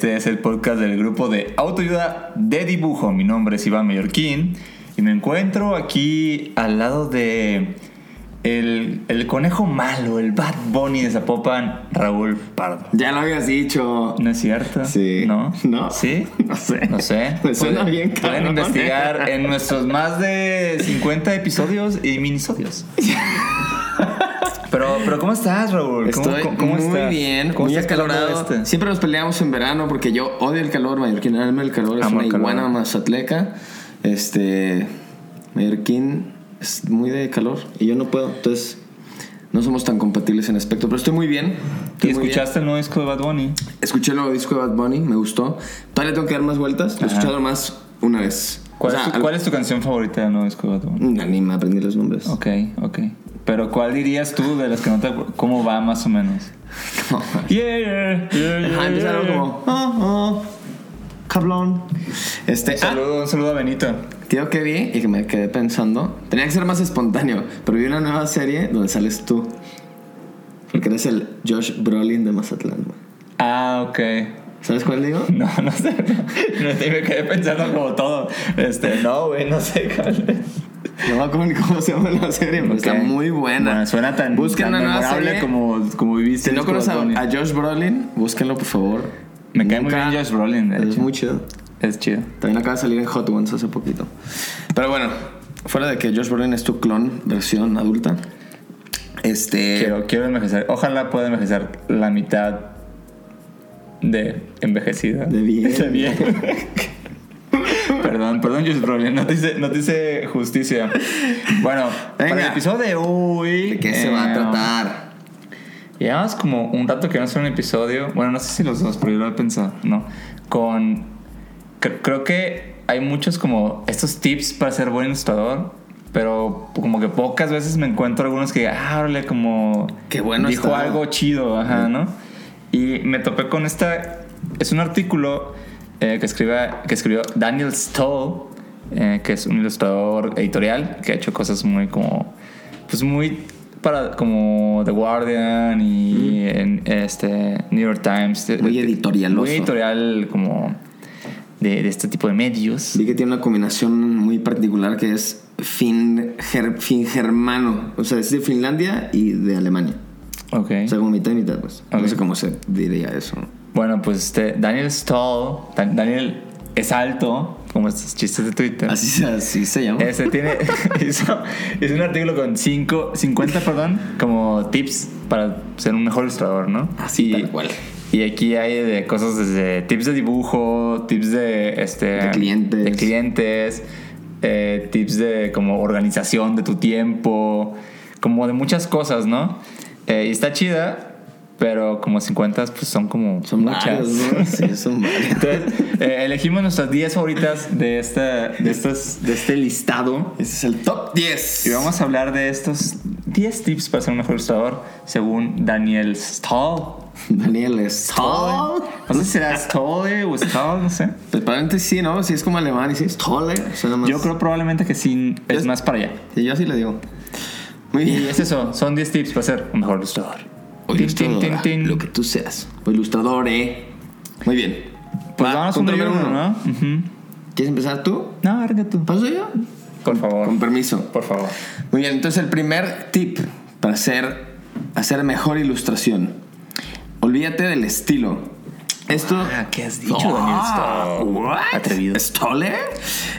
Este es el podcast del grupo de autoayuda de dibujo. Mi nombre es Iván Mallorquín y me encuentro aquí al lado de el, el conejo malo, el Bad Bunny de Zapopan, Raúl Pardo. Ya lo habías dicho. ¿No es cierto? Sí. ¿No? No. ¿Sí? No sé. No sé. Me suena Pueden- bien Pueden cabrón. investigar en nuestros más de 50 episodios y minisodios. Pero, pero ¿cómo estás, Raúl? ¿Cómo, Estoy cómo- muy estás? bien, ¿Cómo muy acalorado. este? Siempre nos peleamos en verano porque yo odio el calor. Mallorquín ama el calor. Es Amo una iguana mazatleca. Este. Mallorquín es muy de calor y yo no puedo. Entonces, no somos tan compatibles en aspecto. Pero estoy muy bien. Estoy ¿Y muy escuchaste el nuevo disco de Bad Bunny? bien. Escuché el nuevo disco de Bad Bunny, me gustó. Todavía tengo que dar más vueltas. Lo he escuchado más una vez. ¿Cuál, O sea, es tu, al- cuál es tu canción favorita del nuevo disco de Bad Bunny? Mm, Ni me aprendí los nombres. Ok, ok. Pero ¿cuál dirías tú de las que no te? ¿Cómo va más o menos? No. Yeah, yeah, yeah, Ajá, empieza algo como. Oh, oh, cablón. Este. Un ah, saludo, un saludo a Benito. Tío que vi y que me quedé pensando. Tenía que ser más espontáneo, pero vi una nueva serie donde sales tú. Porque eres el Josh Brolin de Mazatlán. Ah, ok. ¿Sabes cuál digo? No, no sé. No, no me quedé pensando como todo. Este, no, güey, no sé cuál es. No me acuerdo ni cómo se llama la serie, pero está Ok. muy buena. Bueno, suena tan, Busquen tan una nueva memorable serie. como, como viviste. Si no conoces a, a Josh Brolin, búsquenlo por favor. Me cae muy Nunca- bien Josh Brolin, Es muy chido. Es chido. También acaba de salir en Hot Ones hace poquito. Pero bueno, fuera de que Josh Brolin es tu clon, versión adulta. Este. Quiero, quiero envejecer. Ojalá pueda envejecer la mitad de envejecida. De bien. De bien. perdón, perdón, Josh Brolin. No te hice, no te hice justicia. Bueno, para Venga. el episodio de hoy. ¿De qué se va a eh, tratar? Llevamos como un rato que no hacer un episodio. Bueno, no sé si los dos, pero yo lo he pensado, ¿no? Con. cre- creo que hay muchos como estos tips para ser buen ilustrador. Pero como que pocas veces me encuentro algunos que, ah, órale, como. Qué bueno Dijo está. algo chido, ajá, ¿no? Y me topé con esta. Es un artículo eh, que, escribe, que escribió Daniel Stoll, eh, que es un ilustrador editorial que ha hecho cosas muy como. Pues muy para como The Guardian y en, este New York Times. Muy editorialoso. Muy editorial como de, de este tipo de medios. Vi que tiene una combinación muy particular que es fin, ger- fin germano. O sea, es de Finlandia y de Alemania. Ok. O sea, como mitad y mitad, pues. Ok. No sé cómo se diría eso. Bueno, pues este, Daniel Dan- Daniel es alto, como estos chistes de Twitter. Así así se llama. Este tiene hizo, hizo un artículo con cinco, 50, perdón, como tips para ser un mejor ilustrador, ¿no? Así, y, tal cual. Y aquí hay de cosas desde tips de dibujo, tips de este De clientes. de clientes, eh, tips de como organización de tu tiempo, como de muchas cosas, ¿no? Eh, y está chida, pero como 50 pues son como Son muchas. varios, ¿no? Sí, son varios. Entonces, eh, elegimos nuestras 10 favoritas de, esta, de, de este listado. Ese es el top 10. Y vamos a hablar de estos 10 tips para ser un mejor ilustrador, según Daniel Stahl. Daniel Stoll. No sé si será Stoll o Stahl, no sé. Pues probablemente sí, ¿no? Si es como alemán y sí, Stolle. Suena más. Yo creo probablemente que sí es Es- más para allá. Sí, yo sí le digo. Muy Y bien. es eso, son 10 tips para ser un mejor ilustrador. O Tin, tin, ilustradora, tin, tin. Lo que tú seas. O ilustrador, ¿eh? Muy bien. Pues Va, vamos punto uno y número uno, ¿no? ¿Quieres empezar tú? No, arranca tú. ¿Paso yo? Por favor. Con permiso. Por favor. Muy bien, entonces el primer tip para hacer, hacer mejor ilustración. Olvídate del estilo. Esto. Ah, ¿qué has dicho, Daniel Stoll? what? Atrevido. ¿Stolle?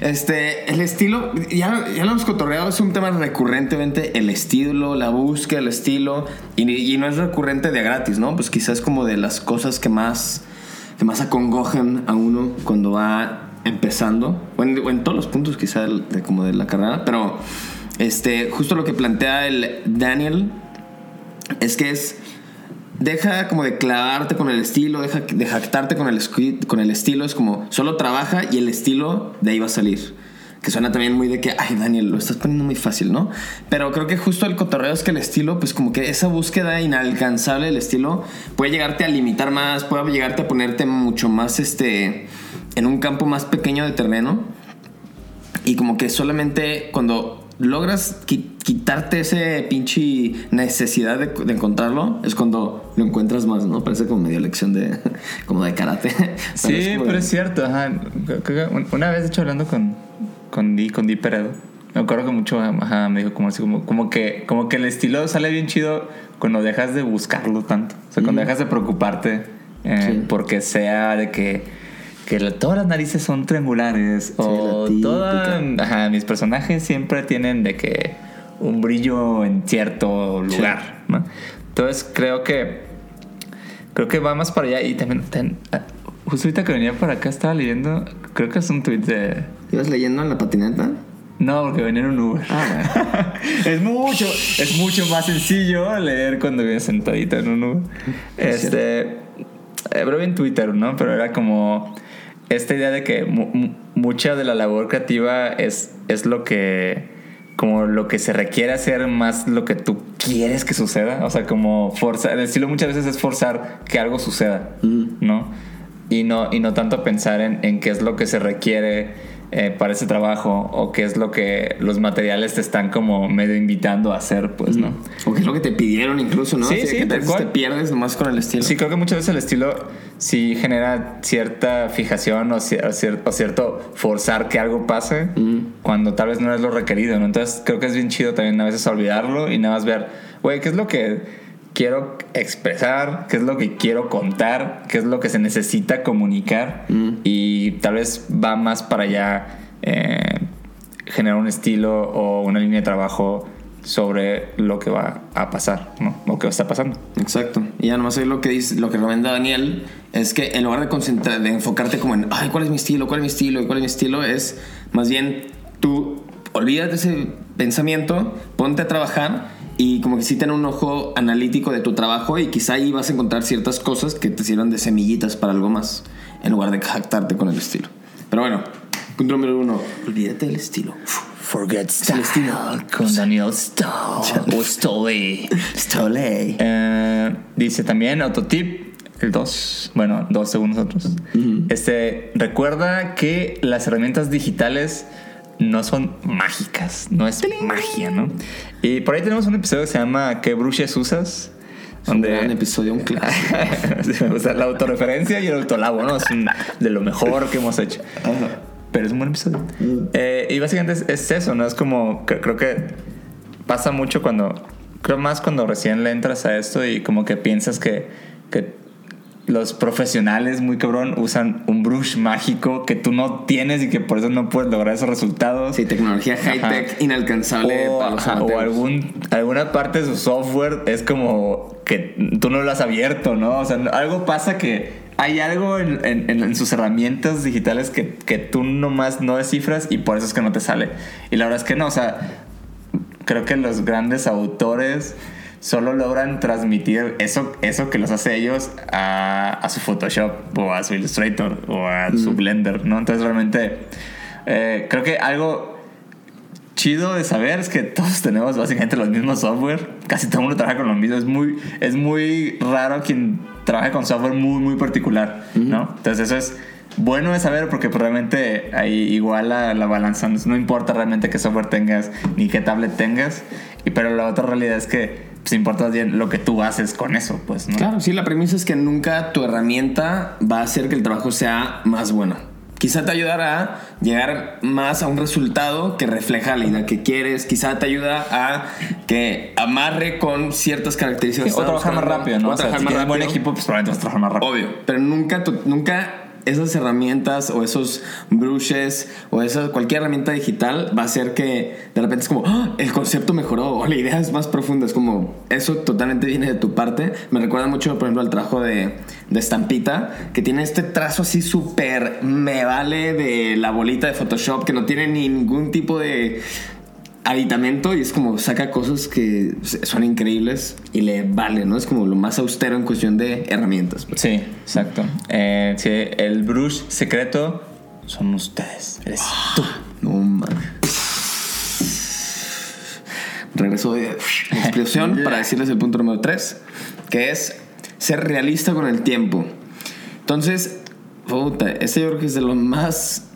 Este, el estilo, ya, ya lo hemos cotorreado, es un tema recurrentemente, el estilo, la búsqueda del estilo, y, y no es recurrente de gratis, ¿no? Pues quizás como de las cosas que más, que más acongojan a uno cuando va empezando, o en, o en todos los puntos quizá del- de, como de la carrera, pero este, justo lo que plantea el Daniel es que es deja como de clavarte con el estilo, deja de jactarte con el, con el estilo. Es como, solo trabaja y el estilo de ahí va a salir. Que suena también muy de que, ay, Daniel, lo estás poniendo muy fácil, ¿no? Pero creo que justo el cotorreo es que el estilo, pues como que esa búsqueda inalcanzable del estilo puede llegarte a limitar más, puede llegarte a ponerte mucho más, este, en un campo más pequeño de terreno. Y como que solamente cuando logras qui- quitarte ese pinche necesidad de, de encontrarlo, es cuando lo encuentras más, ¿no? Parece como medio lección de, como de karate. Sí, es pero de- es cierto. Ajá. Una vez, de hecho, hablando con, con Di, con Di Peredo, me acuerdo que mucho ajá, me dijo como así, como, como, que, como que el estilo sale bien chido cuando dejas de buscarlo tanto. O sea, cuando dejas de preocuparte eh, Sí. porque sea de que, que todas las narices son triangulares o la típica. todas... Mis personajes siempre tienen de que un brillo en cierto lugar, ¿no? Entonces creo que creo que va más para allá y también, también, ah, justo ahorita que venía para acá estaba leyendo, creo que es un tweet de ¿Ibas leyendo en la patineta? no, porque venía en un Uber. Ah, es mucho, es mucho más sencillo leer cuando vienes sentadito en un Uber. Este, eh, pero vi en Twitter, ¿no? Pero era como esta idea de que mu- mu- mucha de la labor creativa es, es lo que, como lo que se requiere hacer más lo que tú quieres que suceda. O sea, como forzar, el estilo muchas veces es forzar que algo suceda, ¿no? Y no, y no tanto pensar en, en qué es lo que se requiere eh, para ese trabajo o qué es lo que los materiales te están como medio invitando a hacer, pues, ¿no? O qué es lo que te pidieron incluso, ¿no? Sí, Así sí, que te cual. pierdes nomás con el estilo. Sí, creo que muchas veces el estilo sí genera cierta fijación o, cier- o cier- o cierto forzar que algo pase cuando tal vez no es lo requerido, ¿no? Entonces creo que es bien chido también a veces olvidarlo y nada más ver, güey, ¿qué es lo que quiero expresar? ¿Qué es lo que quiero contar? ¿Qué es lo que se necesita comunicar? Y tal vez va más para allá eh, generar un estilo o una línea de trabajo sobre lo que va a pasar, ¿no? O que está pasando. Exacto. Y ya nomás ahí lo que dice, lo que recomienda Daniel es que en lugar de concentrar, de enfocarte como en, ay, ¿cuál es mi estilo? ¿Cuál es mi estilo? ¿Y cuál es mi estilo? Es más bien tú olvídate ese pensamiento, ponte a trabajar y como que sí ten un ojo analítico de tu trabajo y quizá ahí vas a encontrar ciertas cosas que te sirvan de semillitas para algo más en lugar de jactarte con el estilo. Pero bueno, punto número uno, olvídate del estilo. Forget Style con Daniel Stoll o Stoley. Stole. Eh, dice también autotip, el 2, bueno, 2 según nosotros. Este, recuerda que las herramientas digitales no son mágicas, no es magia, ¿no? Y por ahí tenemos un episodio que se llama ¿Qué bruches usas? Un gran episodio, un clásico. Me gusta la autorreferencia y el autolabo, ¿no? Es un- de lo mejor que hemos hecho. Pero es un buen episodio. Eh, y básicamente es, es eso, ¿no? Es como, que- creo que pasa mucho cuando, creo más cuando recién le entras a esto y como que piensas que, que los profesionales muy cabrón usan un brush mágico que tú no tienes y que por eso no puedes lograr esos resultados. Sí, tecnología high-tech inalcanzable O, para los ajá, o algún, alguna parte de su software es como que tú no lo has abierto, ¿no? O sea, algo pasa que hay algo en, en- en- en sus herramientas digitales que, que tú nomás no descifras y por eso es que no te sale. Y la verdad es que no, o sea, creo que los grandes autores solo logran transmitir eso, eso que los hace ellos a, a su Photoshop o a su Illustrator o a su Blender, ¿no? Entonces realmente eh, creo que algo chido de saber es que todos tenemos básicamente los mismos software. Casi todo el mundo trabaja con lo mismo. Es muy, es muy raro quien trabaje con software muy, muy particular, ¿no? Entonces eso es bueno de saber porque pues, realmente ahí igual la, la balanza. No importa realmente qué software tengas ni qué tablet tengas. Y, pero la otra realidad es que pues, importa bien lo que tú haces con eso, pues, ¿no? Claro, sí, la premisa es que nunca tu herramienta va a hacer que el trabajo sea más bueno. Quizá te ayudará a llegar más a un resultado que refleja la idea que quieres. Quizá te ayuda a que amarre con ciertas características. Sí, o trabajar más rápido, ¿no? O O sea, trabajar si más tienes buen rápido. equipo, pues probablemente vas a trabajar más rápido. Obvio, pero nunca, nunca esas herramientas o esos brushes o esa, cualquier herramienta digital va a hacer que de repente es como "Ah, el concepto mejoró o la idea es más profunda. Es como eso totalmente viene de tu parte. Me recuerda mucho, por ejemplo, al trabajo de, de Estampita que tiene este trazo así súper me vale de la bolita de Photoshop que no tiene ni ningún tipo de aditamento y es como saca cosas que son increíbles y le vale, ¿no? Es como lo más austero en cuestión de herramientas. pues. Sí, exacto. Eh, sí, el brush secreto son ustedes. Eres tú. No mames. Regreso de explosión para decirles el punto número 3, que es ser realista con el tiempo. Entonces, puta, este yo creo que es de los más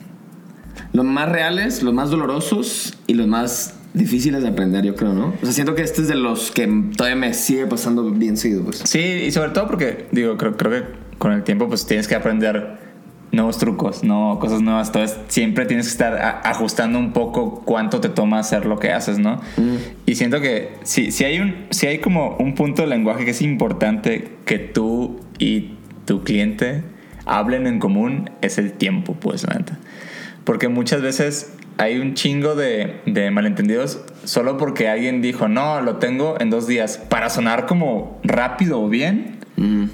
los más reales, los más dolorosos y los más difíciles de aprender, yo creo, ¿no? O sea, siento que este es de los que todavía me sigue pasando bien seguido, pues. Sí, y sobre todo porque, digo, creo, creo que con el tiempo pues tienes que aprender nuevos trucos, no cosas nuevas. Entonces siempre tienes que estar a- ajustando un poco cuánto te toma hacer lo que haces, ¿no? Y siento que si, si, hay un, si hay como un punto de lenguaje que es importante que tú y tu cliente hablen en común, es el tiempo, pues, la neta. Porque muchas veces hay un chingo de, de malentendidos solo porque alguien dijo, no, lo tengo en dos días, para sonar como rápido o bien,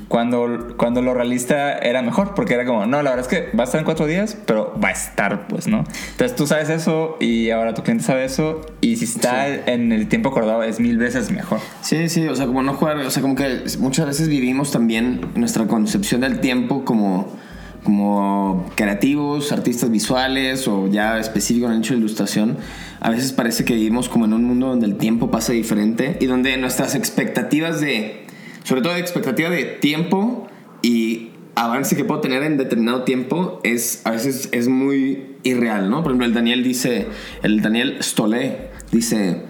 cuando, cuando lo realista era mejor, porque era como, no, la verdad es que va a estar en cuatro días, pero va a estar, pues, ¿no? Entonces tú sabes eso y ahora tu cliente sabe eso, y si está en el tiempo acordado es mil veces mejor. Sí, sí, o sea, como no jugar, o sea, como que muchas veces vivimos también nuestra concepción del tiempo como, como creativos, artistas visuales o ya específico en el hecho de ilustración. A veces parece que vivimos como en un mundo donde el tiempo pasa diferente y donde nuestras expectativas de, sobre todo de expectativa de tiempo y avance que puedo tener en determinado tiempo es a veces es muy irreal, ¿no? Por ejemplo, el Daniel dice, el Daniel Stolé dice,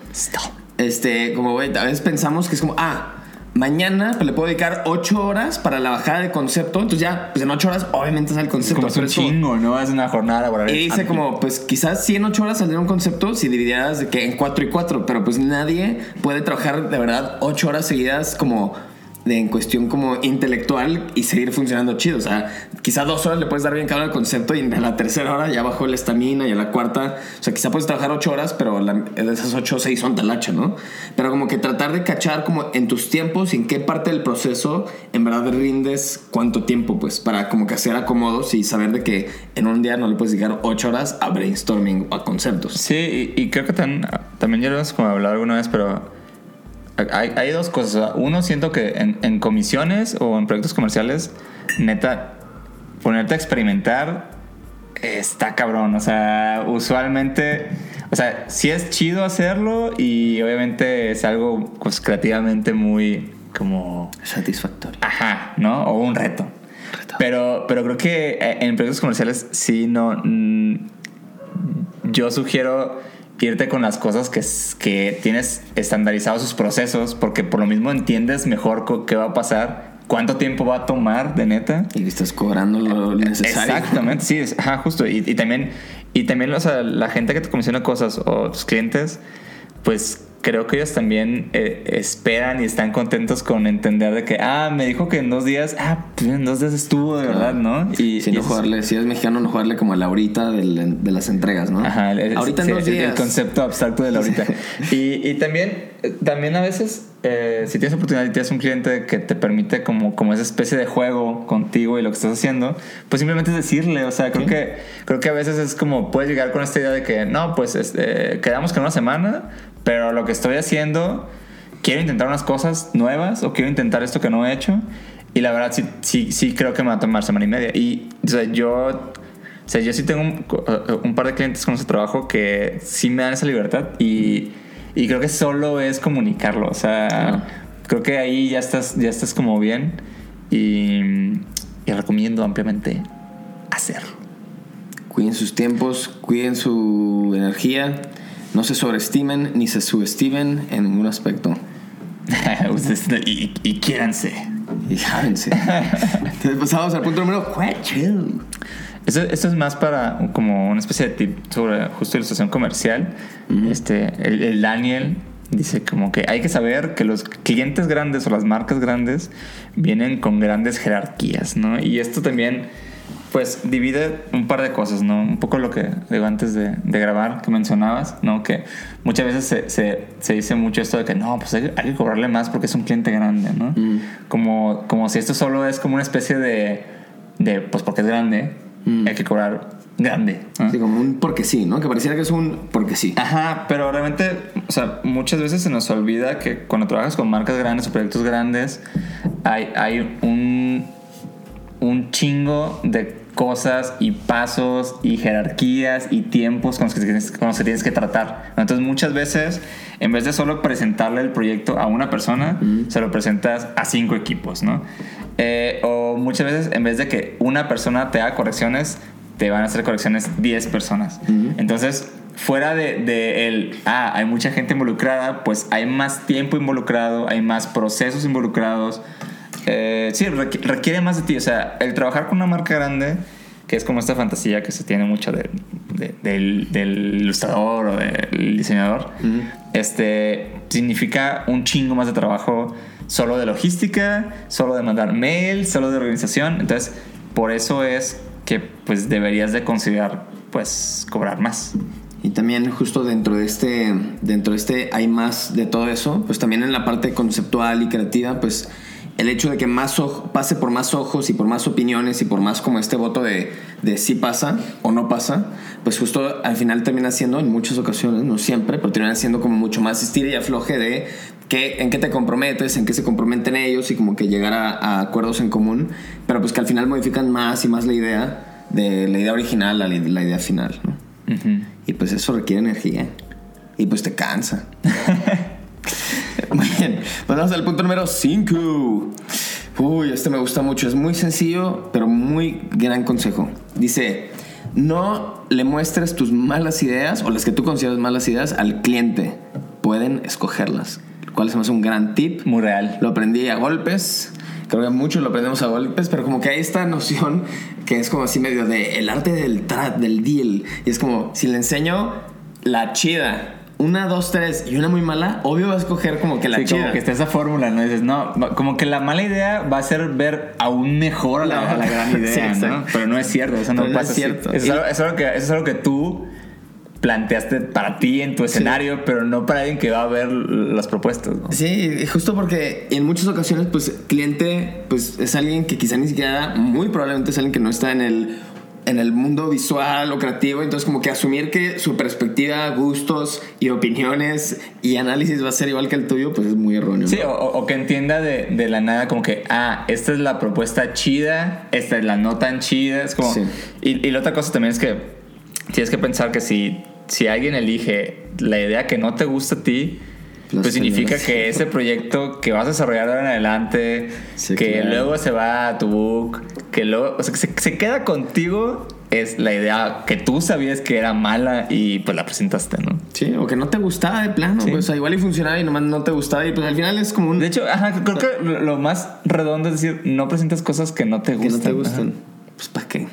este, como, güey, a veces pensamos que es como, ah, mañana pues, le puedo dedicar 8 horas para la bajada de concepto. Entonces ya, pues en 8 horas obviamente sale el concepto. Como es un como- chingo, ¿no? Es una jornada laboral. y dice como, pues quizás sí en 8 horas saldría un concepto si dividieras de que en 4 y 4, pero pues nadie puede trabajar de verdad 8 horas seguidas como en cuestión como intelectual y seguir funcionando chido. O sea, quizás dos horas le puedes dar bien cabrón al concepto y a la tercera hora ya bajó la estamina y a la cuarta, o sea, quizá puedes trabajar 8 horas, pero la- esas 8 6 son talacha, ¿no? Pero como que tratar de cachar como en tus tiempos en qué parte del proceso en verdad rindes cuánto tiempo, pues, para como que hacer acomodos y saber de que en un día no le puedes dedicar 8 horas a brainstorming o a conceptos. Sí, y, y creo que tan- también ya lo hemos como hablado alguna vez, pero hay, hay dos cosas. Uno, siento que en, en comisiones o en proyectos comerciales, neta, ponerte a experimentar está cabrón. O sea, usualmente, o sea, sí es chido hacerlo y obviamente es algo pues creativamente muy como Satisfactorio. Ajá, ¿no? O un reto. Pero, pero creo que eh, en proyectos comerciales sí no. mm, yo sugiero irte con las cosas que, que tienes estandarizados sus procesos, porque por lo mismo entiendes mejor qué va a pasar, cuánto tiempo va a tomar de neta. Y estás cobrando lo necesario. Exactamente, sí, es- ajá, justo. Y, y también, y también o sea, la gente que te comisiona cosas o tus clientes, pues creo que ellos también eh, esperan y están contentos con entender de que, ah, me dijo que en dos días, ah, pues en dos días estuvo de verdad, ¿no? Y, Si no jugarle, si eres mexicano, no jugarle como a la ahorita del- de las entregas, ¿no? Ajá, el, ahorita sí, en dos el- el días. concepto abstracto de la ahorita. y, y también, también a veces, eh, si tienes oportunidad y tienes un cliente que te permite como, como esa especie de juego contigo y lo que estás haciendo, pues simplemente es decirle, o sea, creo, que, creo que a veces es como, puedes llegar con esta idea de que, no, pues este, quedamos que en una semana, pero lo que estoy haciendo, quiero intentar unas cosas nuevas o quiero intentar esto que no he hecho. Y la verdad sí, sí, sí creo que me va a tomar semana y media. Y o sea, yo o sea, yo sí tengo un, un par de clientes con ese trabajo que sí me dan esa libertad y, y creo que solo es comunicarlo. O sea, creo que ahí ya estás, ya estás como bien y, y recomiendo ampliamente hacerlo. Cuiden sus tiempos, cuiden su energía, no se sobreestimen ni se subestimen en ningún aspecto. Y, y quiéranse. Y jávense. Entonces pasamos al punto número 4. Esto, esto es más para como una especie de tip sobre justo ilustración comercial. este, el, el Daniel dice como que hay que saber que los clientes grandes o las marcas grandes vienen con grandes jerarquías, ¿no? Y esto también, pues, divide un par de cosas, ¿no? Un poco lo que digo antes de, de grabar, que mencionabas, ¿no? Que muchas veces se, se, se dice mucho esto de que no, pues hay, hay que cobrarle más porque es un cliente grande, ¿no? Como, como si esto solo es como una especie de, de pues porque es grande, hay que cobrar grande. ¿no? Sí, como un porque sí, ¿no? Que pareciera que es un porque sí. Ajá, pero realmente, o sea, muchas veces se nos olvida que cuando trabajas con marcas grandes o proyectos grandes, hay, hay un, un chingo de cosas y pasos y jerarquías y tiempos con los que tienes, con los que, tienes que tratar. Entonces muchas veces, en vez de solo presentarle el proyecto a una persona, se lo presentas a cinco equipos, ¿no? Eh, o muchas veces, en vez de que una persona te haga correcciones, te van a hacer correcciones 10 personas. Entonces, fuera de, de el, ah, hay mucha gente involucrada, pues hay más tiempo involucrado, hay más procesos involucrados. Eh, sí, requ- requiere más de ti. O sea, el trabajar con una marca grande, que es como esta fantasía que se tiene mucho de- de- del, del ilustrador o del diseñador, este, significa un chingo más de trabajo solo de logística, solo de mandar mail, solo de organización. Entonces, por eso es que pues deberías de considerar pues cobrar más. Y también justo dentro de este, dentro de este hay más de todo eso, pues también en la parte conceptual y creativa, pues el hecho de que más ojo- pase por más ojos y por más opiniones y por más como este voto de, de si pasa o no pasa, pues justo al final termina siendo en muchas ocasiones, no siempre, pero termina siendo como mucho más estira y afloje de qué, en qué te comprometes, en qué se comprometen ellos y como que llegar a, a acuerdos en común, pero pues que al final modifican más y más la idea de la idea original a la, la idea final, ¿no? Y pues eso requiere energía. Y pues te cansa. Muy bien. Vamos al punto número 5. Uy, este me gusta mucho. Es muy sencillo, pero muy gran consejo. Dice, no le muestres tus malas ideas o las que tú consideras malas ideas al cliente. Pueden escogerlas. Se me hace un gran tip. Muy real. Lo aprendí a golpes. Creo que muchos lo aprendemos a golpes, pero como que hay esta noción que es como así medio de el arte del trap, del deal. Y es como, si le enseño la chida, una, dos, tres y una muy mala, obvio va a escoger como que la Sí, chida. como que está esa fórmula, ¿no? Dices, no, como que la mala idea va a ser ver aún mejor a la, No. a la gran idea, Sí, ¿no? Pero no es cierto, eso no Pero no pasa es así. cierto. Eso es, algo, eso es algo que, eso es algo que tú planteaste para ti en tu escenario, pero no para alguien que va a ver las propuestas, ¿no? Sí, justo porque en muchas ocasiones, pues, cliente, pues, es alguien que quizá ni siquiera, muy probablemente es alguien que no está en el, en el mundo visual o creativo, entonces como que asumir que su perspectiva, gustos y opiniones y análisis va a ser igual que el tuyo, pues es muy erróneo. Sí, o, o que entienda de, de la nada como que, ah, esta es la propuesta chida, esta es la no tan chida. Es como... Sí. Y, y la otra cosa también es que tienes que pensar que si, si alguien elige la idea que no te gusta a ti, Pues pues significa que ese proyecto que vas a desarrollar de ahora en adelante, Sí, que claro. luego se va a tu book, que luego, o sea, que se, se queda contigo, es la idea que tú sabías que era mala y pues la presentaste, ¿no? Sí, o que no te gustaba de plano, Sí. pues, o sea, igual y funcionaba y nomás no te gustaba y pues al final es como un... De hecho, ajá, creo que lo más redondo es decir, no presentas cosas que no te que gustan. no te gustan. Ajá. Pues ¿para qué?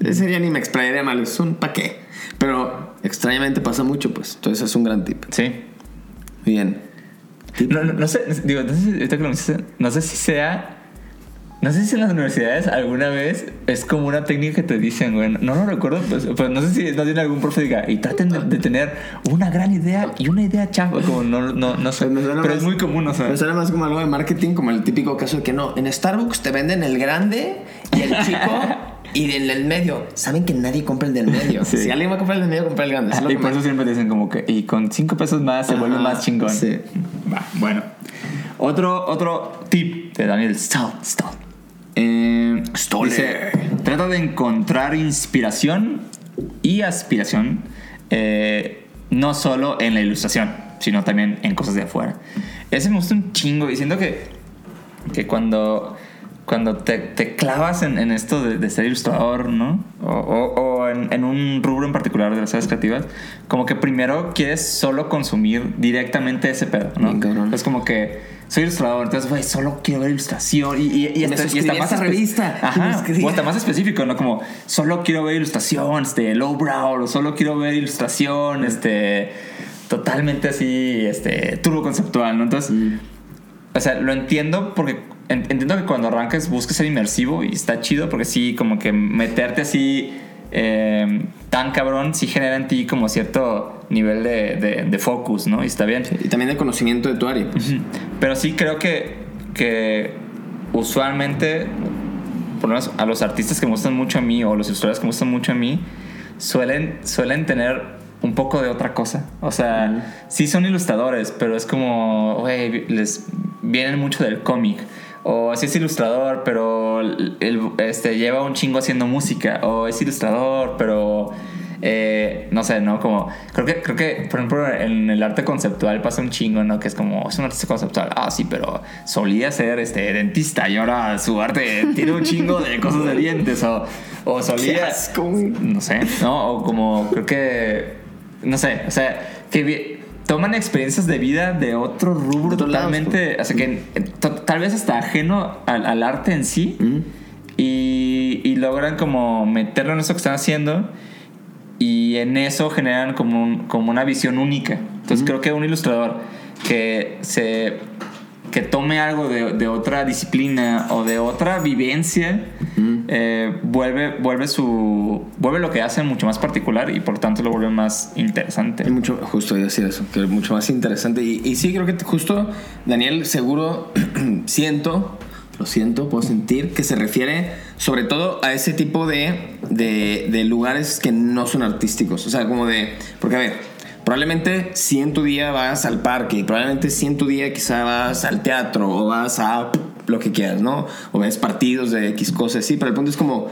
Ese día ni me explayaría mal, es un ¿para qué? Pero extrañamente pasa mucho, pues. Entonces es un gran tip. Sí. Bien. No, no, no sé, digo, si- ahorita que lo mencionas, no sé si sea. No sé si en las universidades alguna vez es como una técnica que te dicen, güey. No lo recuerdo, pues, pues no sé si no tiene algún profe que diga, y traten de, de tener una gran idea y una idea chafa, como no, no, no sé. Pues Pero más- es muy común, o sea. Me suena más como algo de marketing, como el típico caso de que no, en Starbucks te venden el grande y el chico y el del medio. Saben que nadie compra el del medio. Sí. Si alguien va a comprar el del medio, compra el grande. Lo Y por eso siempre dicen como que, y con cinco pesos más se vuelve más chingón. sí. Va, bueno. Otro, otro tip de Daniel Stoll. Stoll. Eh, dice, trata de encontrar inspiración y aspiración eh, no solo en la ilustración, sino también en cosas de afuera. Ese me gusta un chingo, diciendo que, que cuando, cuando te, te clavas en, en esto de, de ser ilustrador, ¿no? O, o- o en, en un rubro en particular de las artes creativas, como que primero quieres solo consumir directamente ese pedo, ¿no? Bien. Es como que soy ilustrador, entonces, güey, solo quiero ver ilustración. Y, y, y hasta, y hasta más esta revista. Ajá. O hasta más específico, ¿no? Como solo quiero ver ilustración, este, lowbrow, o solo quiero ver ilustración, este, totalmente así, este, turbo conceptual, ¿no? Entonces, o sea, lo entiendo porque en- entiendo que cuando arranques busques ser inmersivo y está chido porque sí, como que meterte así eh, tan cabrón sí genera en ti como cierto nivel de, de, de focus, ¿no? Y está bien. Y también de conocimiento de tu área. pues. Pero sí creo que, que usualmente, por lo menos a los artistas que me gustan mucho a mí o los ilustradores que me gustan mucho a mí, suelen, suelen tener un poco de otra cosa. O sea, sí son ilustradores, pero es como, güey, les vienen mucho del cómic. O sí es ilustrador, pero el- este, lleva un chingo haciendo música. O es ilustrador, pero eh, no sé, ¿no? Como, creo que, creo que, por ejemplo, en el arte conceptual pasa un chingo, ¿no? Que es como, es un artista conceptual. Ah, sí, pero solía ser este, dentista y ahora su arte tiene un chingo de cosas de dientes. O, o solía. No sé, ¿no? O como, creo que. No sé, o sea, que toman experiencias de vida de otro rubro De totalmente. O sea, que eh, tal vez hasta ajeno al, al arte en sí. Y, y logran como meterlo en eso que están haciendo y en eso generan como, un- como una visión única. Entonces creo que un ilustrador que se que tome algo de, de otra disciplina o de otra vivencia eh, vuelve vuelve su vuelve lo que hace mucho más particular y por tanto lo vuelve más interesante. Es mucho, justo decir eso, que es mucho más interesante. Y, y sí, creo que justo Daniel seguro siento, lo siento, puedo sentir que se refiere sobre todo a ese tipo de, de, de lugares que no son artísticos. O sea, como de, porque a ver, probablemente si en tu día vas al parque, probablemente si en tu día quizá vas al teatro o vas a lo que quieras, ¿no? O ves partidos de X cosas, sí, pero el punto es como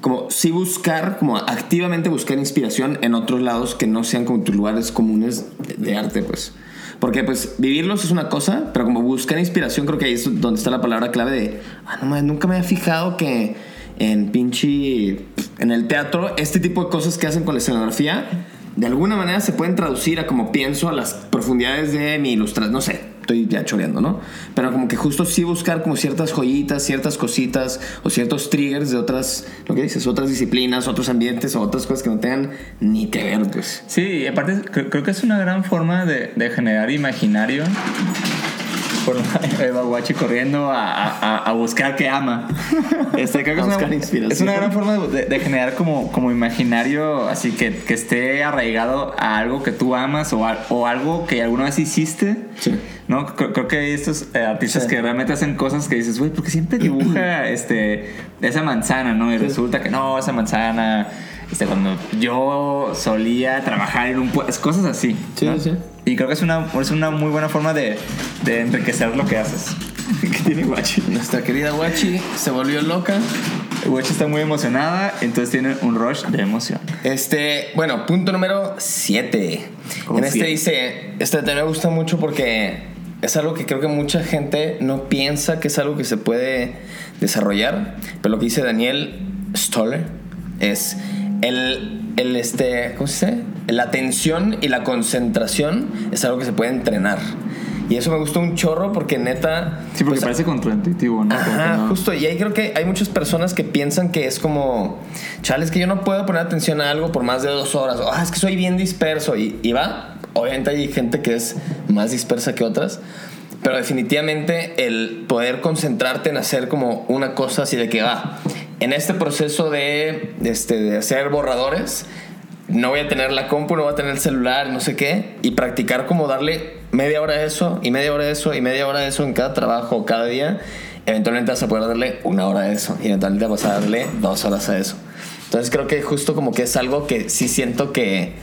como sí buscar, como activamente buscar inspiración en otros lados que no sean como tus lugares comunes de, arte, pues. Porque pues vivirlos es una cosa, pero como buscar inspiración creo que ahí es donde está la palabra clave de, ah, no mames, nunca me había fijado que en pinche, en el teatro, este tipo de cosas que hacen con la escenografía, de alguna manera se pueden traducir a como pienso a las profundidades de mi ilustración, no sé, estoy ya choreando, ¿no? Pero como que justo sí buscar como ciertas joyitas, ciertas cositas o ciertos triggers de otras, lo que dices, otras disciplinas, otros ambientes o otras cosas que no tengan ni que ver, pues. Sí, aparte creo, que es una gran forma de generar imaginario. Por Eva Guachi corriendo a, a- a buscar que ama. Este, creo que es, una, es una gran forma de, de generar como, como imaginario, así que, que esté arraigado a algo que tú amas o, a- o algo que alguna vez hiciste. Sí. ¿no? Creo, creo que hay estos eh, artistas Sí. que realmente hacen cosas que dices, güey, porque siempre dibuja este, esa manzana, ¿no? Y resulta que no, esa manzana, este, cuando yo solía trabajar en un puesto, cosas así. Sí, ¿no? sí. Y creo que es una, es una muy buena forma de, de enriquecer lo que haces. ¿Qué tiene Guachi? Nuestra querida Guachi se volvió loca. Guachi está muy emocionada, entonces tiene un rush de emoción. Este, bueno, punto número 7. Como En este dice, este me gusta mucho porque es algo que creo que mucha gente no piensa que es algo que se puede desarrollar, pero lo que dice Daniel Stoller es el, el este, ¿cómo se dice? La atención y la concentración es algo que se puede entrenar. Y eso me gustó un chorro porque neta... Sí, porque pues, parece contraintuitivo, ¿no? Ajá, no- justo. Y ahí creo que hay muchas personas que piensan que es como, chales, que yo no puedo poner atención a algo por más de dos horas. O, ah, es que soy bien disperso. Y, y va, obviamente hay gente que es más dispersa que otras. Pero definitivamente el poder concentrarte en hacer como una cosa así de que va. En este proceso de, este, de hacer borradores, no voy a tener la compu, no voy a tener el celular, no sé qué, y practicar como darle media hora a eso, y media hora a eso, y media hora a eso en cada trabajo, cada día, eventualmente vas a poder darle una hora a eso, y eventualmente vas a darle dos horas a eso. Entonces creo que justo como que es algo que sí siento que,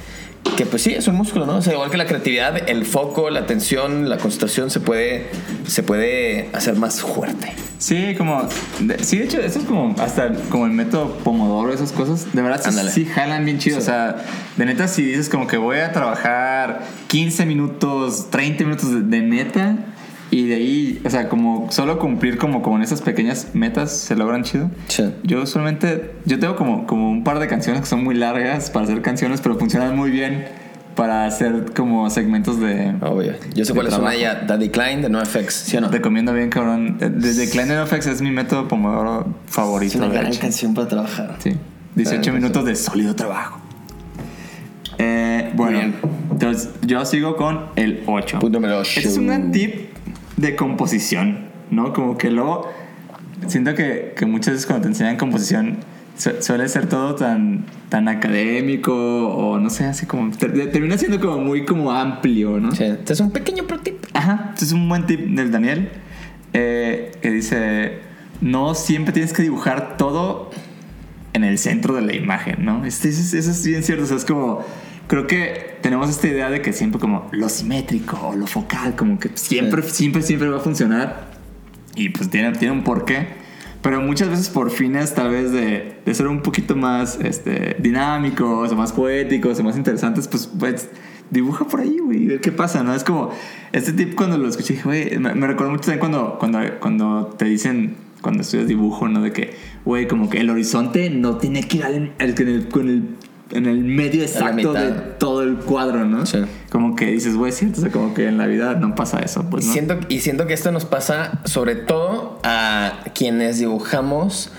que pues sí, es un músculo, ¿no? O sea, igual que la creatividad, el foco, la atención, la concentración se puede, se puede hacer más fuerte. Sí, como. de- sí, de hecho, eso es como hasta como el método Pomodoro, esas cosas. De verdad, sí, jalan bien chido. O sea, de neta, si dices como que voy a trabajar 15 minutos, 30 minutos de, de neta. Y de ahí, o sea, como solo cumplir como con esas pequeñas metas se logran chido. Sí. Yo usualmente, yo tengo como, como un par de canciones que son muy largas para hacer canciones, pero funcionan muy bien para hacer como segmentos de... Obvio. Yo sé de cuál es una de ella, The Decline de NoFX, ¿sí o no? Recomiendo bien, cabrón. Desde Klein NFX es mi método Pomodoro favorito. Es una de gran canción para trabajar. Sí. 18 Gran minutos de sólido trabajo. Eh, bueno, entonces yo sigo con el 8. Punto número Este es un gran tip de composición, ¿no? Como que luego siento que, que muchas veces cuando te enseñan composición su- suele ser todo tan, tan académico o no sé, así como... ter- termina siendo como muy como amplio, ¿no? Sí. Este es un pequeño pro tip. Ajá, este es un buen tip del Daniel eh, que dice, no siempre tienes que dibujar todo en el centro de la imagen, ¿no? Este, eso, es- eso es bien cierto, o sea, es como, creo que tenemos esta idea de que siempre como lo simétrico o lo focal, como que siempre, siempre, siempre va a funcionar y pues tiene, tiene un porqué. Pero muchas veces por fines tal vez de, de ser un poquito más este, dinámicos o más poéticos o más interesantes, pues, pues dibuja por ahí, güey, y ver qué pasa, ¿no? Es como, este tip cuando lo escuché, güey, me, me recuerda mucho también cuando, cuando, cuando te dicen, cuando estudias dibujo, ¿no? De que, güey, como que el horizonte no tiene que ir al- al- con el, con el- en el medio exacto de todo el cuadro, ¿no? Sí. Como que dices, güey, cierto, o sea, como que en la vida no pasa eso, pues, siento, y siento que esto nos pasa sobre todo a quienes dibujamos.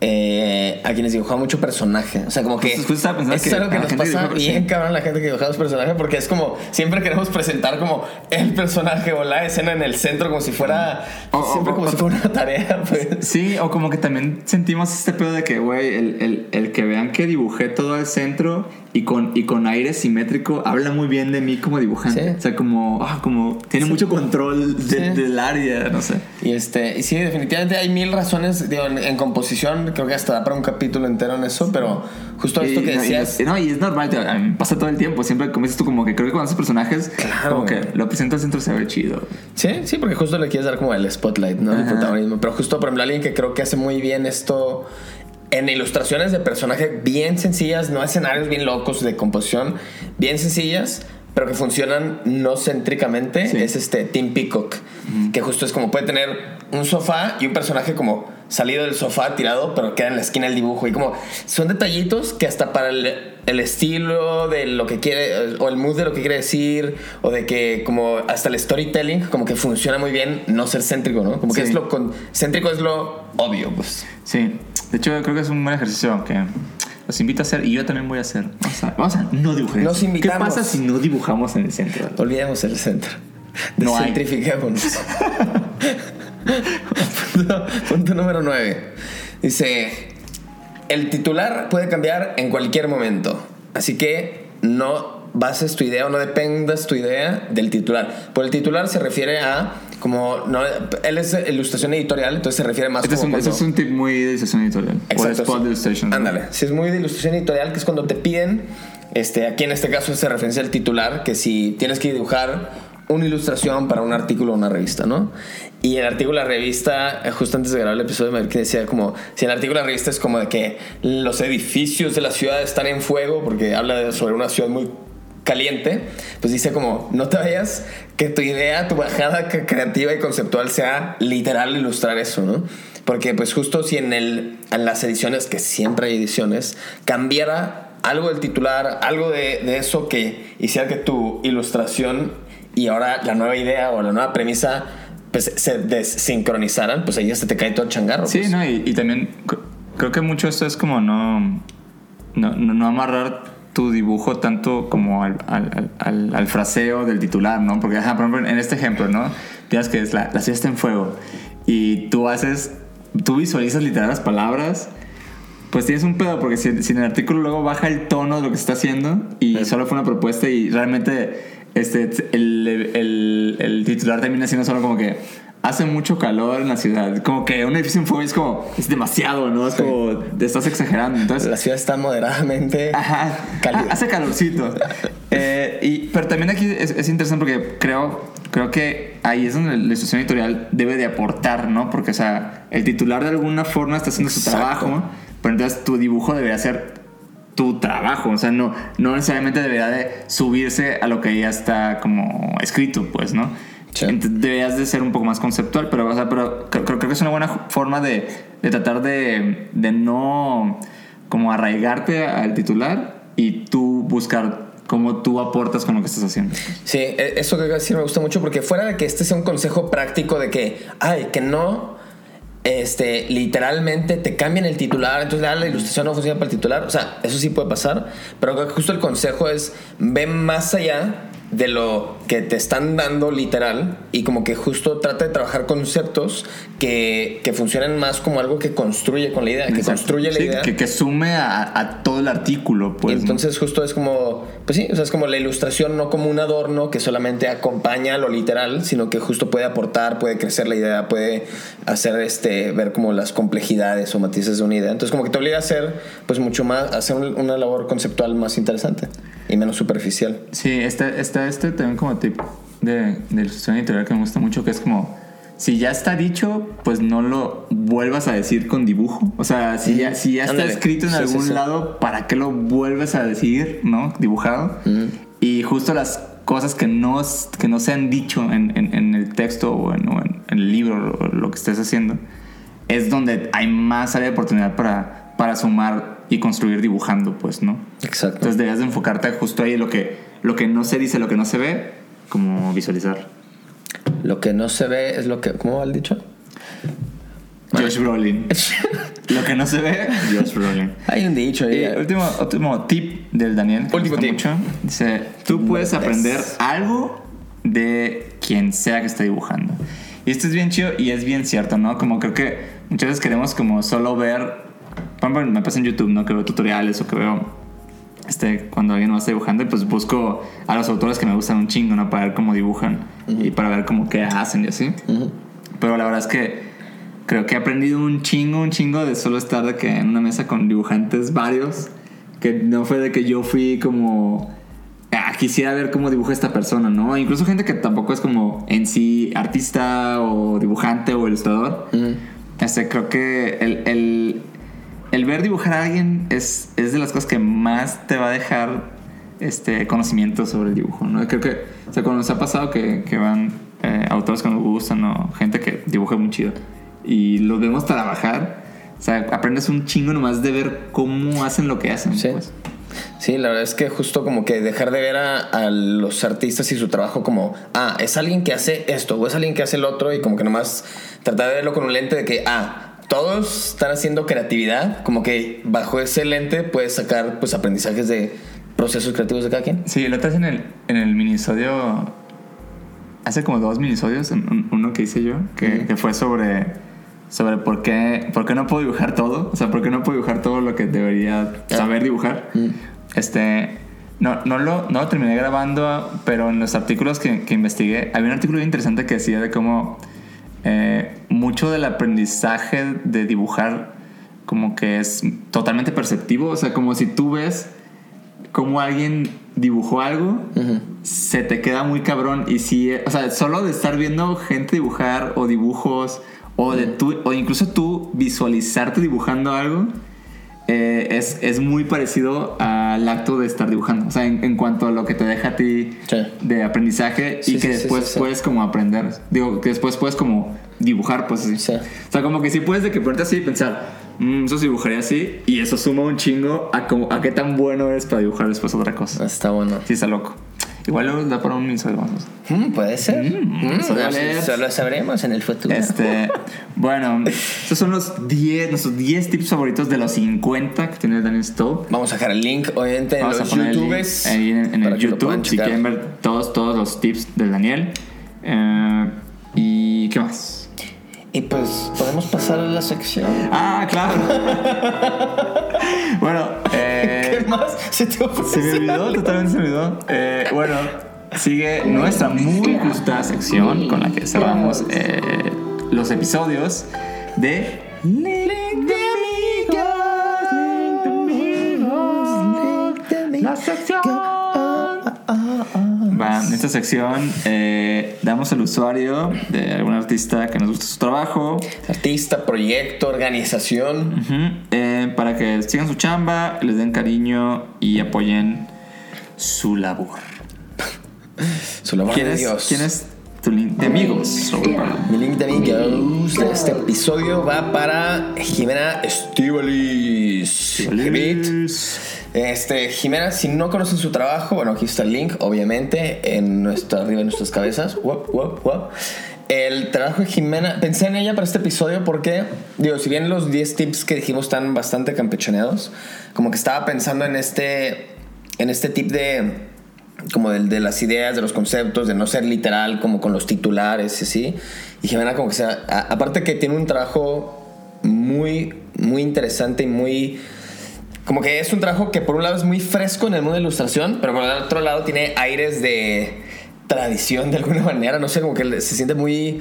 Eh, a quienes dibujamos mucho personaje. O sea, como que. Pensando esto que es algo que nos pasa bien, cabrón, la gente que dibujamos personaje, porque es como. Siempre queremos presentar como el personaje o la escena en el centro, como si fuera. O- siempre o- como o- si fuera una tarea, pues. Sí, o como que también sentimos este pedo de que, güey, el, el, el que vean que dibujé todo el centro y con, y con aire simétrico habla muy bien de mí como dibujante. Sí. O sea, como, ah, como tiene mucho control de- Sí. del área, no sé. Y este, y sí, definitivamente hay mil razones digo, en, en composición, creo que hasta da para un capítulo entero en eso, pero justo esto Y, que y decías. es, no, y es normal, te- a mí pasa todo el tiempo. Siempre, como tú, como que creo que cuando haces personajes, Claro, como que lo presento al centro se ve chido. Sí, sí, porque justo le quieres dar como el spotlight, ¿no? El Ajá. protagonismo. Pero justo, por ejemplo, alguien que creo que hace muy bien esto en ilustraciones de personajes bien sencillas, no escenarios bien locos de composición, bien sencillas, pero que funcionan no céntricamente, Sí. es este Tim Peacock, que justo es como puede tener un sofá y un personaje como salido del sofá tirado, pero queda en la esquina el dibujo. Y como son detallitos que hasta para el, el estilo de lo que quiere, o el mood de lo que quiere decir, o de que como hasta el storytelling, como que funciona muy bien no ser céntrico, ¿no? Como que Sí. es lo con, céntrico es lo obvio, pues. Sí, de hecho creo que es un buen ejercicio que los invito a hacer y yo también voy a hacer. Vamos a, vamos a no dibujar. ¿Qué invitamos. pasa si no dibujamos en el centro? Olvidemos el centro. No hay. Descentrifiquémonos. punto, punto número 9. Dice, el titular puede cambiar en cualquier momento. Así que no bases tu idea o no dependas tu idea del titular. Por el titular se refiere a como no, él es ilustración editorial, entonces se refiere más Este es, como un, este cuando- es un tip muy de ilustración editorial. o de Exacto, spot sí. illustration. Ándale. Si es muy de ilustración editorial, que es cuando te piden, este, aquí en este caso se referencia al titular, que si tienes que dibujar una ilustración para un artículo o una revista, ¿no? Y el artículo de la revista, eh, justo antes de grabar el episodio, me decía como, si el artículo de la revista es como de que los edificios de la ciudad están en fuego, porque habla sobre una ciudad muy caliente, pues dice como, no te vayas, que tu idea, tu bajada creativa y conceptual sea literal ilustrar eso, ¿no? Porque pues justo si en, el, en las ediciones, que siempre hay ediciones, cambiara algo del titular, algo de, de eso que hiciera que tu ilustración y ahora la nueva idea o la nueva premisa pues, se desincronizaran, pues ahí se te cae todo el changarro. Sí, pues. no, y, y también creo que mucho esto es como no, no, no, amarrar tu dibujo tanto como al, al, al- al, fraseo del titular, ¿no? Porque, ajá, por ejemplo, en este ejemplo, ¿no? Tienes que es la, la ciudad está en fuego y tú haces, tú visualizas literal las palabras. Pues tienes un pedo porque si, si en el artículo luego baja el tono de lo que se está haciendo y solo fue una propuesta y realmente este, el, el, el titular termina siendo solo como que hace mucho calor en la ciudad. Como que un edificio en fuego es como, es demasiado, ¿no? Es como, te estás exagerando. Entonces, La ciudad está moderadamente Ajá, cálida. Hace calorcito. Eh, y, pero también aquí es, es interesante porque creo, creo que ahí es donde la ilustración editorial debe de aportar, ¿no? Porque, o sea, el titular de alguna forma está haciendo su trabajo, pero entonces tu dibujo debería ser tu trabajo, o sea, no, no necesariamente debería de subirse a lo que ya está como escrito, pues, ¿no? Sí. Deberías de ser un poco más conceptual, pero, o sea, pero creo, creo que es una buena forma de, de tratar de, de no como arraigarte al titular y tú buscar cómo tú aportas con lo que estás haciendo. Sí, e- eso que decir me gusta mucho porque fuera de que este sea un consejo práctico de que, ay, que no, este, literalmente te cambien el titular, entonces la ilustración no funciona para el titular, o sea, eso sí puede pasar, pero justo el consejo es, ve más allá de lo que te están dando literal y como que justo trata de trabajar conceptos que, que funcionan más como algo que construye con la idea, que Exacto. construye la Sí, idea. Que, que sume a, a todo el artículo, pues. Y ¿no? entonces justo es como, pues sí, o sea, es como la ilustración no como un adorno que solamente acompaña lo literal, sino que justo puede aportar, puede crecer la idea, puede hacer este, ver como las complejidades o matices de una idea. Entonces como que te obliga a hacer pues mucho más, a hacer un- una labor conceptual más interesante y menos superficial. Sí, está, está este también como tip de, de ilustración editorial que me gusta mucho, que es como, si ya está dicho, pues no lo vuelvas a decir con dibujo. O sea, si ya, si ya está Ándale. escrito en Sí, sí, algún sí. lado, ¿para qué lo vuelves a decir, no? Dibujado. Y justo las cosas que no, que no se han dicho en, en- en el texto o en, o en- el libro o lo que estés haciendo, es donde hay más área de oportunidad para, para sumar y construir dibujando, pues, ¿no? Exacto. Entonces deberías de enfocarte justo ahí en lo que, lo que no se dice, lo que no se ve, como visualizar. Lo que no se ve es lo que, ¿cómo va el dicho? Josh Brolin. lo que no se ve, Josh Brolin. Hay un dicho ahí. Y último, último tip del Daniel. Último tip. mucho. Dice, tú puedes aprender algo de quien sea que esté dibujando. Y esto es bien chido y es bien cierto, ¿no? Como creo que muchas veces queremos como solo ver, por ejemplo, me pasa en YouTube, ¿no? Que veo tutoriales o que veo este, cuando alguien no está dibujando pues busco a los autores que me gustan un chingo, ¿no? Para ver cómo dibujan y para ver cómo qué hacen y así. Pero la verdad es que creo que he aprendido un chingo, un chingo de solo estar de que en una mesa con dibujantes varios, que no fue de que yo fui como ah, quisiera ver cómo dibuja esta persona, ¿no? Incluso gente que tampoco es como en sí artista o dibujante o ilustrador. Este, creo que el, el, el ver dibujar a alguien es, es de las cosas que más te va a dejar este conocimiento sobre el dibujo, ¿no? Creo que, o sea, cuando nos ha pasado que, que van eh, autores que nos gustan o gente que dibuja muy chido y los vemos trabajar, o sea, aprendes un chingo nomás de ver cómo hacen lo que hacen. Sí. pues. Sí, la verdad es que justo como que dejar de ver a, a los artistas y su trabajo como, ah, es alguien que hace esto o es alguien que hace el otro y como que nomás tratar de verlo con un lente de que, ah, todos están haciendo creatividad, como que bajo ese lente puedes sacar pues aprendizajes de procesos creativos de cada quien. Sí, lo otra en el, en el minisodio, hace como dos minisodios, un- un- uno que hice yo, que, que fue sobre, sobre por, qué, por qué no puedo dibujar todo, o sea, por qué no puedo dibujar todo lo que debería saber dibujar. Este, no, no, lo, no lo terminé grabando, pero en los artículos que, que investigué, había un artículo interesante que decía de cómo eh, mucho del aprendizaje de dibujar como que es totalmente perceptivo, o sea, como si tú ves cómo alguien dibujó algo, se te queda muy cabrón. Y si, o sea, solo de estar viendo gente dibujar o dibujos, o, de tú, o incluso tú visualizarte dibujando algo, eh, es, es muy parecido al acto de estar dibujando. O sea, en, en cuanto a lo que te deja a ti Sí. de aprendizaje Sí, y que sí, sí, después sí, sí. puedes como aprender. Digo, que después puedes como dibujar, pues así. Sí. O sea, como que sí puedes de que ponerte así y pensar, "Mm, eso se dibujaría así, y eso suma un chingo a, como, a qué tan bueno eres para dibujar después otra cosa. Está bueno. Sí, está loco. Igual luego da para un minisodio más. Mm, Puede ser. Mm, Mm, solo solo sabremos en el futuro. Este, bueno, estos son los 10, nuestros 10 tips favoritos de los 50 que tiene Daniel Stowe. Vamos a dejar el link, obviamente, en Vamos a los poner el link YouTubes. ahí en, en para el que lo puedan YouTube si checar. quieren ver todos, todos los tips del Daniel. Eh, ¿Y qué más? Y pues podemos pasar a la sección. Ah, claro. bueno, eh, ¿Qué más se te se ofrece? me olvidó, totalmente se me olvidó. Eh, bueno, sigue nuestra muy justa sección con la que cerramos eh, los episodios de Link de amigos, la sección. En esta sección eh, damos al usuario de algún artista que nos guste su trabajo Artista, proyecto, organización. Eh, para que sigan su chamba, les den cariño y apoyen su labor. Su labor ¿Quién de es, Dios. quién es tu link de amigos? Mi link de amigos de este episodio va para Jimena Estivalis. Este, Jimena, si no conocen su trabajo, bueno, aquí está el link, obviamente, en nuestra, arriba de nuestras cabezas. El trabajo de Jimena, pensé en ella para este episodio porque, digo, si bien los 10 tips que dijimos están bastante campechaneados, como que estaba pensando en este, en este tip de, como del, de las ideas, de los conceptos, de no ser literal como con los titulares y así. Y Jimena como que sea, a- aparte que tiene un trabajo muy, muy interesante y muy... Como que es un trabajo que por un lado es muy fresco en el mundo de ilustración, pero por el otro lado tiene aires de tradición de alguna manera. No sé, como que se siente muy,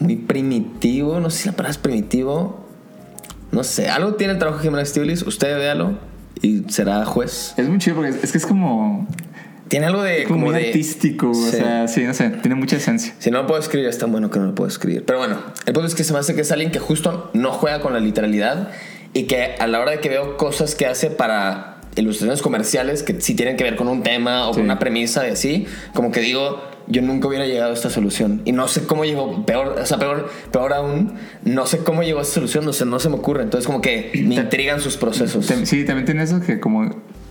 muy primitivo. No sé si la palabra es primitivo. No sé, algo tiene el trabajo de Jimena Stiglitz. Usted véalo y será juez. Es muy chido porque es, es que es como, Tiene algo de. como muy de, artístico. O Sí. sea, sí, no sé, tiene mucha esencia. Si no lo puedo escribir, es tan bueno que no lo puedo escribir. Pero bueno, el punto es que se me hace que es alguien que justo no juega con la literalidad y que a la hora de que veo cosas que hace para ilustraciones comerciales que sí tienen que ver con un tema o Sí. con una premisa y así, como que digo, yo nunca hubiera llegado a esta solución. Y no sé cómo llegó, peor, o sea, peor, peor aún, no sé cómo llegó a esta solución, no sé, no se me ocurre. Entonces como que me intrigan sus procesos. Sí, también tiene eso que como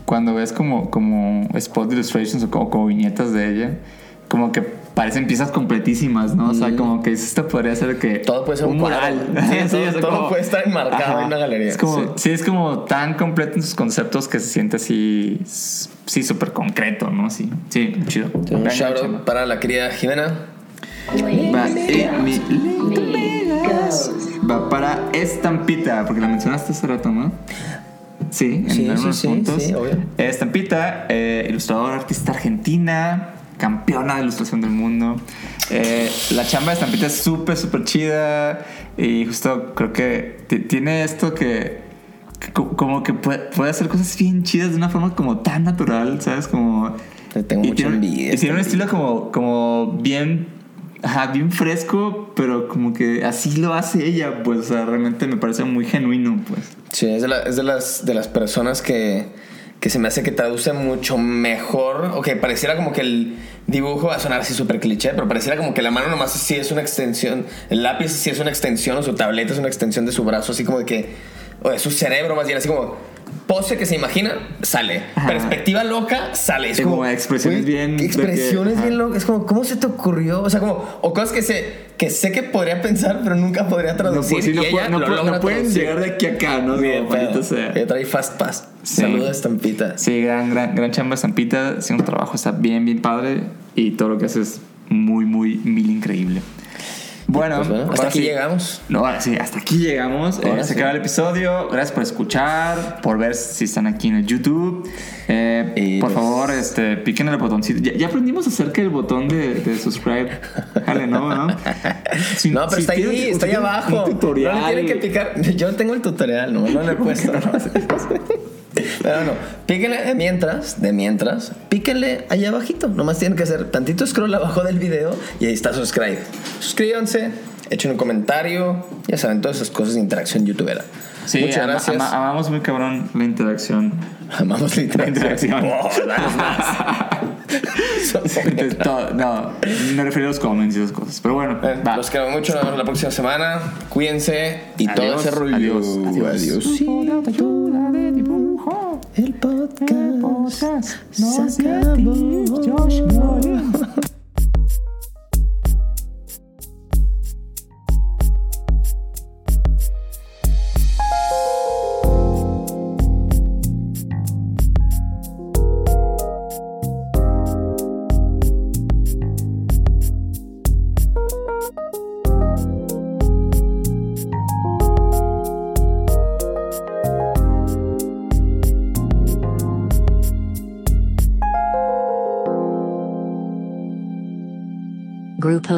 cuando ves como, como spot illustrations o como, como viñetas de ella, como que parecen piezas completísimas, ¿no? O sea, como que esto podría ser que... Todo puede ser un cuadro. Sí, Sí, todo- todo puede estar enmarcado Ajá. en una galería. Es como, Sí. sí. es como tan completo en sus conceptos que se siente así, sí, súper concreto, ¿no? Sí, sí, chido. Un shout out para la querida Jimena. Va, eh, mi va para Estampita, porque la mencionaste hace rato, ¿no? Sí, en Sí, algunos sí, puntos. sí, obvio. Estampita, eh, ilustradora, artista argentina, campeona de ilustración del mundo. Eh, la chamba de Estampita es súper, súper chida y justo creo que ti- tiene esto que, que co- como que puede, puede hacer cosas bien chidas de una forma como tan natural, ¿sabes? Como... Tengo y mucha tiene, envidia a y tiene un estilo como, como bien Ajá, bien fresco, pero como que así lo hace ella, pues, o sea, realmente me parece muy genuino, pues. Sí, es de, las, de las personas que, que se me hace que traduce mucho mejor. Ok, pareciera como que el dibujo va a sonar así súper cliché, pero pareciera como que la mano nomás sí es una extensión, el lápiz sí es una extensión, o su tableta es una extensión de su brazo, así como de que, o de su cerebro más bien, así como pose que se imagina, sale. Ajá. Perspectiva loca, sale. Es Sí, como expresiones bien- que- Expresiones bien locas. Es como, ¿cómo se te ocurrió? O sea, como, o cosas que sé, que sé que podría pensar, pero nunca podría traducir. pues, sí, no, y ella puede- no lo puede- logra no pueden traducir. llegar de aquí a acá, ¿no? Bien, pedo. sea. Ella trae Fast Pass. Sí. Saludos, estampita. Sí, gran, gran, gran chamba Estampita. Sí, un trabajo está bien, bien padre. Y todo lo que hace es muy, muy, mil increíble. Bueno, Pues bueno, hasta ahora aquí sí. llegamos. No, ahora sí, hasta aquí llegamos. Eh, se sí. acaba el episodio. Gracias por escuchar, por ver si están aquí en el YouTube. Eh, por favor, este, piquen el botoncito. Ya, ya aprendimos acerca del botón de, de subscribe. Jale, ¿no? ¿no? Si- No, pero si está ahí, tienen- está ahí abajo. Tutorial. No le tienen que picar. Yo tengo el tutorial, no, no le he puesto. Pero no, píquenle de mientras, de mientras, píquenle ahí abajito. Nomás tienen que hacer tantito scroll abajo del video y ahí está subscribe. Suscríbanse, echen un comentario, ya saben, todas esas cosas de interacción youtubera. Sí, Muchas ama- gracias. ama- amamos muy cabrón la interacción. Amamos la interacción. La interacción. Danos más. Entonces, todo- no, me refiero a los comments y esas cosas. Pero bueno, Eh, va. Los quiero mucho, nos vemos la próxima semana. Cuídense y todo Adiós, ese rollo. adiós, adiós. Adiós. El podcast se acabó.